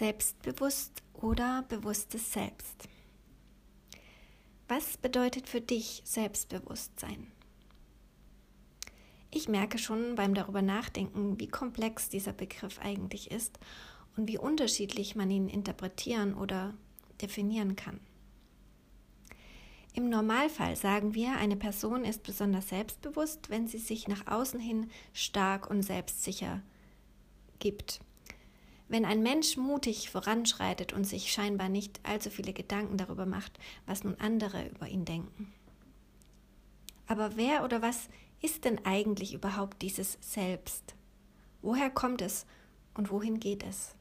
Selbstbewusst oder bewusstes Selbst. Was bedeutet für dich Selbstbewusstsein? Ich merke schon beim darüber nachdenken, wie komplex dieser Begriff eigentlich ist und wie unterschiedlich man ihn interpretieren oder definieren kann. Im Normalfall sagen wir, eine Person ist besonders selbstbewusst, wenn sie sich nach außen hin stark und selbstsicher gibt. Wenn ein Mensch mutig voranschreitet und sich scheinbar nicht allzu viele Gedanken darüber macht, was nun andere über ihn denken. Aber wer oder was ist denn eigentlich überhaupt dieses Selbst? Woher kommt es und wohin geht es?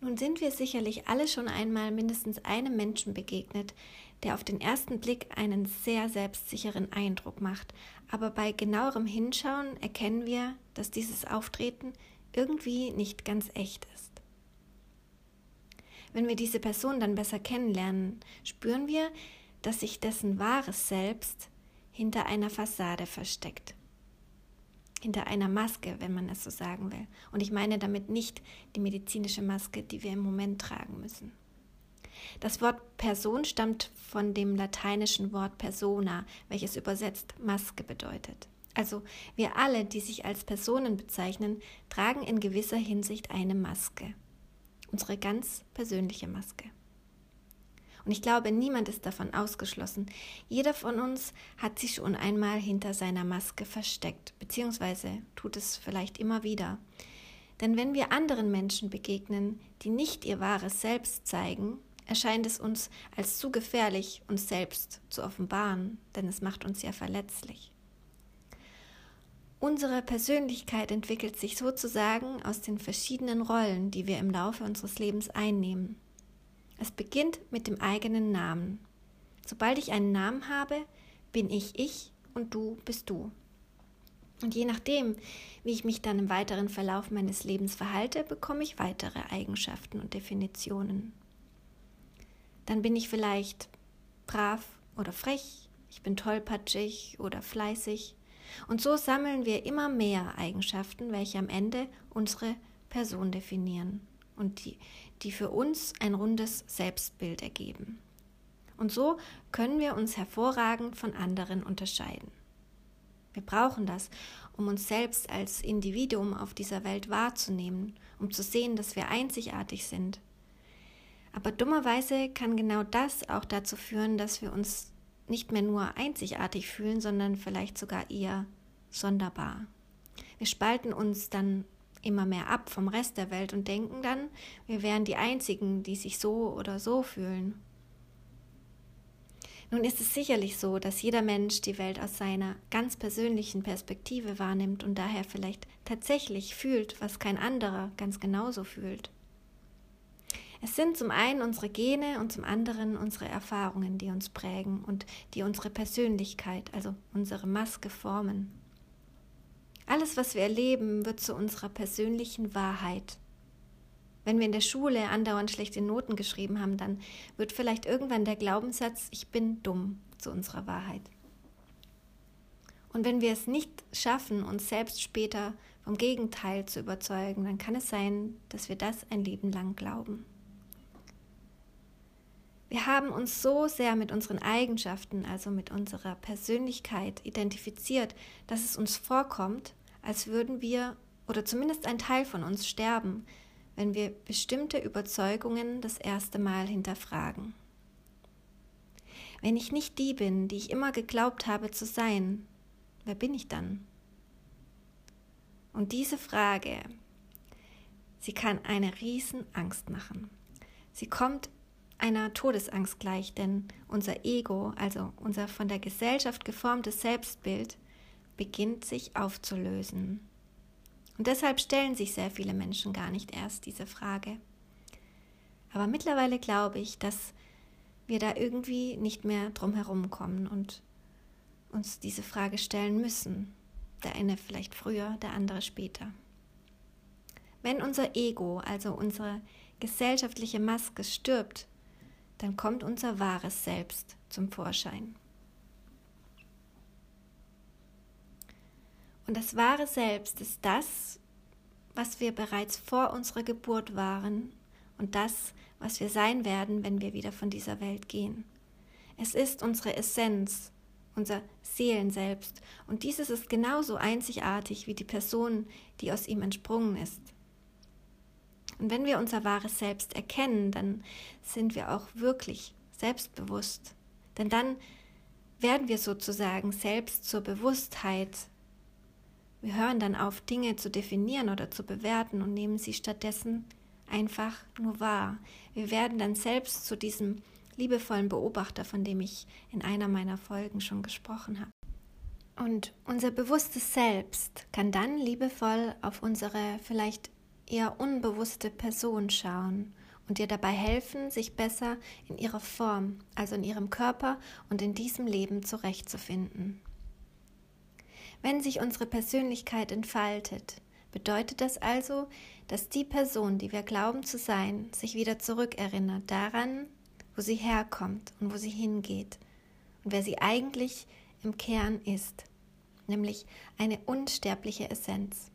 Nun sind wir sicherlich alle schon einmal mindestens einem Menschen begegnet, der auf den ersten Blick einen sehr selbstsicheren Eindruck macht, aber bei genauerem Hinschauen erkennen wir, dass dieses Auftreten irgendwie nicht ganz echt ist. Wenn wir diese Person dann besser kennenlernen, spüren wir, dass sich dessen wahres Selbst hinter einer Fassade versteckt hinter einer Maske, wenn man es so sagen will. Und ich meine damit nicht die medizinische Maske, die wir im Moment tragen müssen. Das Wort Person stammt von dem lateinischen Wort persona, welches übersetzt Maske bedeutet. Also wir alle, die sich als Personen bezeichnen, tragen in gewisser Hinsicht eine Maske. Unsere ganz persönliche Maske. Und ich glaube, niemand ist davon ausgeschlossen. Jeder von uns hat sich schon einmal hinter seiner Maske versteckt, beziehungsweise tut es vielleicht immer wieder. Denn wenn wir anderen Menschen begegnen, die nicht ihr wahres Selbst zeigen, erscheint es uns als zu gefährlich, uns selbst zu offenbaren, denn es macht uns ja verletzlich. Unsere Persönlichkeit entwickelt sich sozusagen aus den verschiedenen Rollen, die wir im Laufe unseres Lebens einnehmen. Es beginnt mit dem eigenen Namen. Sobald ich einen Namen habe, bin ich ich und du bist du. Und je nachdem, wie ich mich dann im weiteren Verlauf meines Lebens verhalte, bekomme ich weitere Eigenschaften und Definitionen. Dann bin ich vielleicht brav oder frech, ich bin tollpatschig oder fleißig. Und so sammeln wir immer mehr Eigenschaften, welche am Ende unsere Person definieren und die, die für uns ein rundes Selbstbild ergeben. Und so können wir uns hervorragend von anderen unterscheiden. Wir brauchen das, um uns selbst als Individuum auf dieser Welt wahrzunehmen, um zu sehen, dass wir einzigartig sind. Aber dummerweise kann genau das auch dazu führen, dass wir uns nicht mehr nur einzigartig fühlen, sondern vielleicht sogar eher sonderbar. Wir spalten uns dann immer mehr ab vom Rest der Welt und denken dann, wir wären die Einzigen, die sich so oder so fühlen. Nun ist es sicherlich so, dass jeder Mensch die Welt aus seiner ganz persönlichen Perspektive wahrnimmt und daher vielleicht tatsächlich fühlt, was kein anderer ganz genauso fühlt. Es sind zum einen unsere Gene und zum anderen unsere Erfahrungen, die uns prägen und die unsere Persönlichkeit, also unsere Maske formen. Alles, was wir erleben, wird zu unserer persönlichen Wahrheit. Wenn wir in der Schule andauernd schlechte Noten geschrieben haben, dann wird vielleicht irgendwann der Glaubenssatz, ich bin dumm, zu unserer Wahrheit. Und wenn wir es nicht schaffen, uns selbst später vom Gegenteil zu überzeugen, dann kann es sein, dass wir das ein Leben lang glauben. Wir haben uns so sehr mit unseren Eigenschaften, also mit unserer Persönlichkeit identifiziert, dass es uns vorkommt, als würden wir oder zumindest ein Teil von uns sterben, wenn wir bestimmte Überzeugungen das erste Mal hinterfragen. Wenn ich nicht die bin, die ich immer geglaubt habe zu sein, wer bin ich dann? Und diese Frage, sie kann eine Riesenangst machen. Sie kommt einer Todesangst gleich, denn unser Ego, also unser von der Gesellschaft geformtes Selbstbild, beginnt sich aufzulösen. Und deshalb stellen sich sehr viele Menschen gar nicht erst diese Frage. Aber mittlerweile glaube ich, dass wir da irgendwie nicht mehr drum herum kommen und uns diese Frage stellen müssen. Der eine vielleicht früher, der andere später. Wenn unser Ego, also unsere gesellschaftliche Maske, stirbt, dann kommt unser wahres Selbst zum Vorschein. Und das wahre Selbst ist das, was wir bereits vor unserer Geburt waren und das, was wir sein werden, wenn wir wieder von dieser Welt gehen. Es ist unsere Essenz, unser Seelenselbst, und dieses ist genauso einzigartig wie die Person, die aus ihm entsprungen ist. Und wenn wir unser wahres Selbst erkennen, dann sind wir auch wirklich selbstbewusst. Denn dann werden wir sozusagen selbst zur Bewusstheit. Wir hören dann auf, Dinge zu definieren oder zu bewerten und nehmen sie stattdessen einfach nur wahr. Wir werden dann selbst zu diesem liebevollen Beobachter, von dem ich in einer meiner Folgen schon gesprochen habe. Und unser bewusstes Selbst kann dann liebevoll auf unsere vielleicht eher unbewusste Person schauen und ihr dabei helfen, sich besser in ihrer Form, also in ihrem Körper und in diesem Leben zurechtzufinden. Wenn sich unsere Persönlichkeit entfaltet, bedeutet das also, dass die Person, die wir glauben zu sein, sich wieder zurückerinnert daran, wo sie herkommt und wo sie hingeht und wer sie eigentlich im Kern ist, nämlich eine unsterbliche Essenz.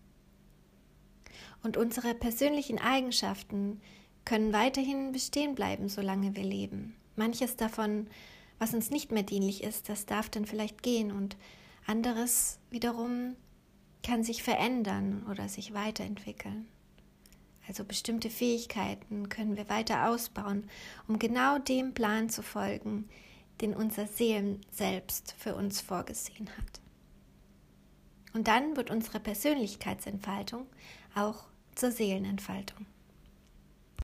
Und unsere persönlichen Eigenschaften können weiterhin bestehen bleiben, solange wir leben. Manches davon, was uns nicht mehr dienlich ist, das darf dann vielleicht gehen und anderes wiederum kann sich verändern oder sich weiterentwickeln. Also bestimmte Fähigkeiten können wir weiter ausbauen, um genau dem Plan zu folgen, den unser Seelen selbst für uns vorgesehen hat. Und dann wird unsere Persönlichkeitsentfaltung auch zur Seelenentfaltung.